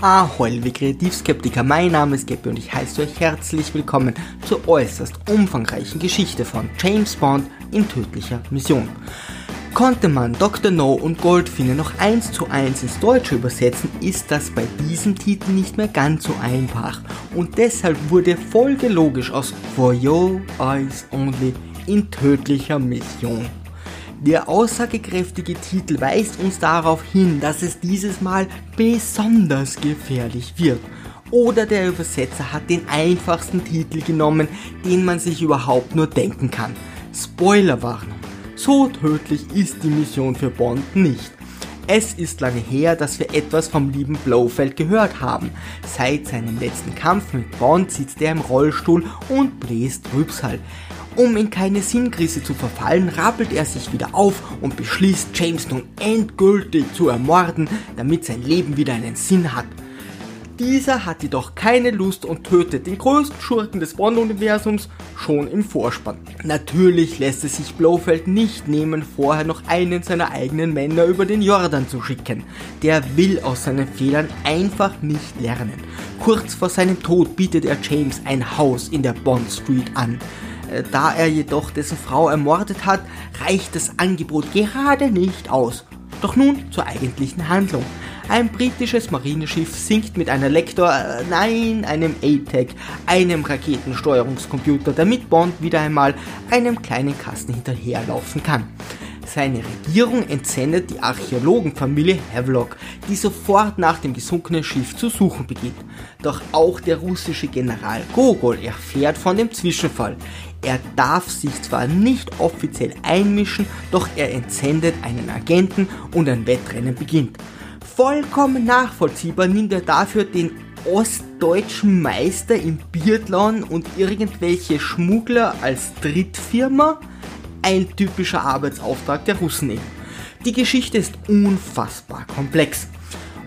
Ahoi, liebe Kreativskeptiker, mein Name ist Geppi und ich heiße euch herzlich willkommen zur äußerst umfangreichen Geschichte von James Bond in tödlicher Mission. Konnte man Dr. No und Goldfinger noch eins zu eins ins Deutsche übersetzen, ist das bei diesem Titel nicht mehr ganz so einfach und deshalb wurde folgelogisch aus For Your Eyes Only in tödlicher Mission der aussagekräftige Titel weist uns darauf hin, dass es dieses Mal besonders gefährlich wird. Oder der Übersetzer hat den einfachsten Titel genommen, den man sich überhaupt nur denken kann. Spoilerwarnung. So tödlich ist die Mission für Bond nicht. Es ist lange her, dass wir etwas vom lieben Blofeld gehört haben. Seit seinem letzten Kampf mit Bond sitzt er im Rollstuhl und bläst Rübsal. Um in keine Sinnkrise zu verfallen, rappelt er sich wieder auf und beschließt, James nun endgültig zu ermorden, damit sein Leben wieder einen Sinn hat. Dieser hat jedoch keine Lust und tötet den größten Schurken des Bond-Universums schon im Vorspann. Natürlich lässt es sich Blofeld nicht nehmen, vorher noch einen seiner eigenen Männer über den Jordan zu schicken. Der will aus seinen Fehlern einfach nicht lernen. Kurz vor seinem Tod bietet er James ein Haus in der Bond Street an. Äh, da er jedoch dessen Frau ermordet hat, reicht das Angebot gerade nicht aus. Doch nun zur eigentlichen Handlung. Ein britisches Marineschiff sinkt mit einer Lektor, äh, nein, einem ATEC, einem Raketensteuerungskomputer, damit Bond wieder einmal einem kleinen Kasten hinterherlaufen kann. Seine Regierung entsendet die Archäologenfamilie Havelock, die sofort nach dem gesunkenen Schiff zu suchen beginnt. Doch auch der russische General Gogol erfährt von dem Zwischenfall. Er darf sich zwar nicht offiziell einmischen, doch er entsendet einen Agenten und ein Wettrennen beginnt. Vollkommen nachvollziehbar nimmt er dafür den ostdeutschen Meister im Biathlon und irgendwelche Schmuggler als Drittfirma ein typischer Arbeitsauftrag der Russen eben. Die Geschichte ist unfassbar komplex.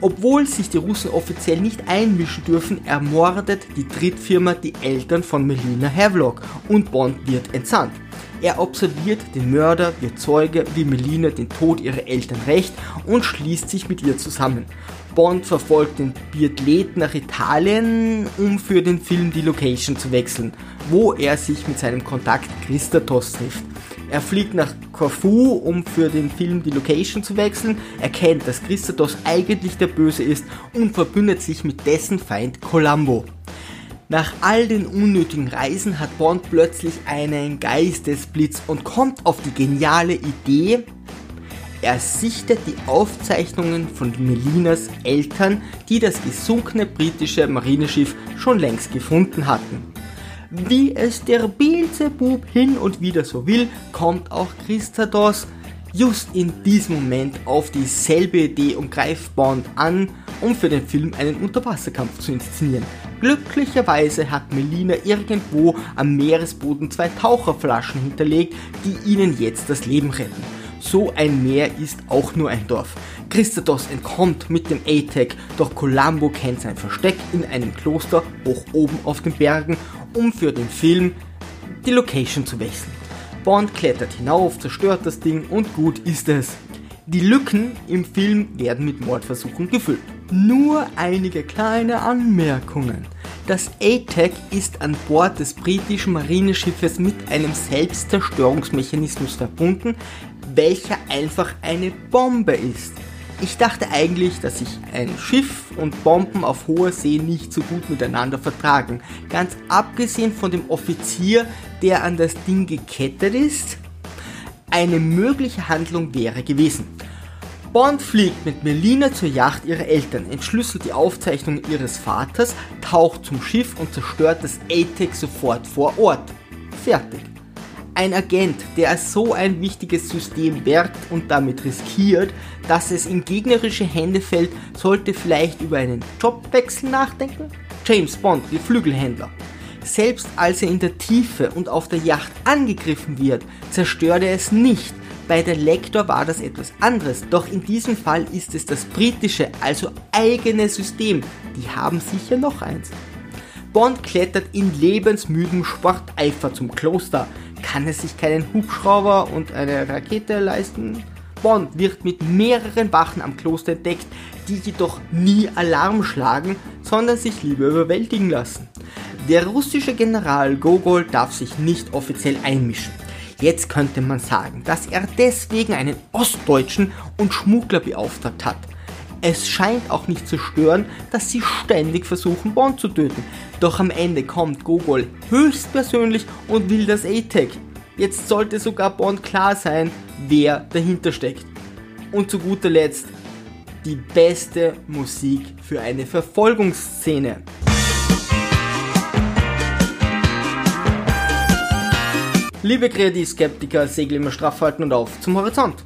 Obwohl sich die Russen offiziell nicht einmischen dürfen, ermordet die Drittfirma die Eltern von Melina Havelock und Bond wird entsandt. Er observiert den Mörder, wird Zeuge, wie Melina den Tod ihrer Eltern rächt und schließt sich mit ihr zusammen. Bond verfolgt den Biathlet nach Italien, um für den Film die Location zu wechseln, wo er sich mit seinem Kontakt Christatos trifft. Er fliegt nach Corfu, um für den Film die Location zu wechseln, erkennt, dass Christatos eigentlich der Böse ist und verbündet sich mit dessen Feind Columbo. Nach all den unnötigen Reisen hat Bond plötzlich einen Geistesblitz und kommt auf die geniale Idee, er sichtet die Aufzeichnungen von Melinas Eltern, die das gesunkene britische Marineschiff schon längst gefunden hatten. Wie es der Beelzebub hin und wieder so will, kommt auch Christados just in diesem Moment auf dieselbe Idee und greift Bond an, um für den Film einen Unterwasserkampf zu inszenieren. Glücklicherweise hat Melina irgendwo am Meeresboden zwei Taucherflaschen hinterlegt, die ihnen jetzt das Leben retten. So ein Meer ist auch nur ein Dorf. Christados entkommt mit dem ATEC, doch Columbo kennt sein Versteck in einem Kloster hoch oben auf den Bergen um für den Film die Location zu wechseln. Bond klettert hinauf, zerstört das Ding und gut ist es. Die Lücken im Film werden mit Mordversuchen gefüllt. Nur einige kleine Anmerkungen. Das ATAC ist an Bord des britischen Marineschiffes mit einem Selbstzerstörungsmechanismus verbunden, welcher einfach eine Bombe ist. Ich dachte eigentlich, dass sich ein Schiff und Bomben auf hoher See nicht so gut miteinander vertragen. Ganz abgesehen von dem Offizier, der an das Ding gekettet ist. Eine mögliche Handlung wäre gewesen. Bond fliegt mit Melina zur Yacht ihrer Eltern, entschlüsselt die Aufzeichnungen ihres Vaters, taucht zum Schiff und zerstört das ATEC sofort vor Ort. Fertig. Ein Agent, der so ein wichtiges System wehrt und damit riskiert, dass es in gegnerische Hände fällt, sollte vielleicht über einen Jobwechsel nachdenken? James Bond, wie Flügelhändler. Selbst als er in der Tiefe und auf der Yacht angegriffen wird, zerstört er es nicht. Bei der Lektor war das etwas anderes, doch in diesem Fall ist es das britische, also eigene System. Die haben sicher noch eins. Bond klettert in lebensmüdem Sporteifer zum Kloster, kann es sich keinen Hubschrauber und eine Rakete leisten? Bond wird mit mehreren Wachen am Kloster entdeckt, die jedoch nie Alarm schlagen, sondern sich lieber überwältigen lassen. Der russische General Gogol darf sich nicht offiziell einmischen. Jetzt könnte man sagen, dass er deswegen einen Ostdeutschen und Schmuggler beauftragt hat. Es scheint auch nicht zu stören, dass sie ständig versuchen, Bond zu töten. Doch am Ende kommt Gogol höchstpersönlich und will das A-Tag. Jetzt sollte sogar Bond klar sein, wer dahinter steckt. Und zu guter Letzt die beste Musik für eine Verfolgungsszene. Liebe Kreativskeptiker, segel immer straff halten und auf zum Horizont.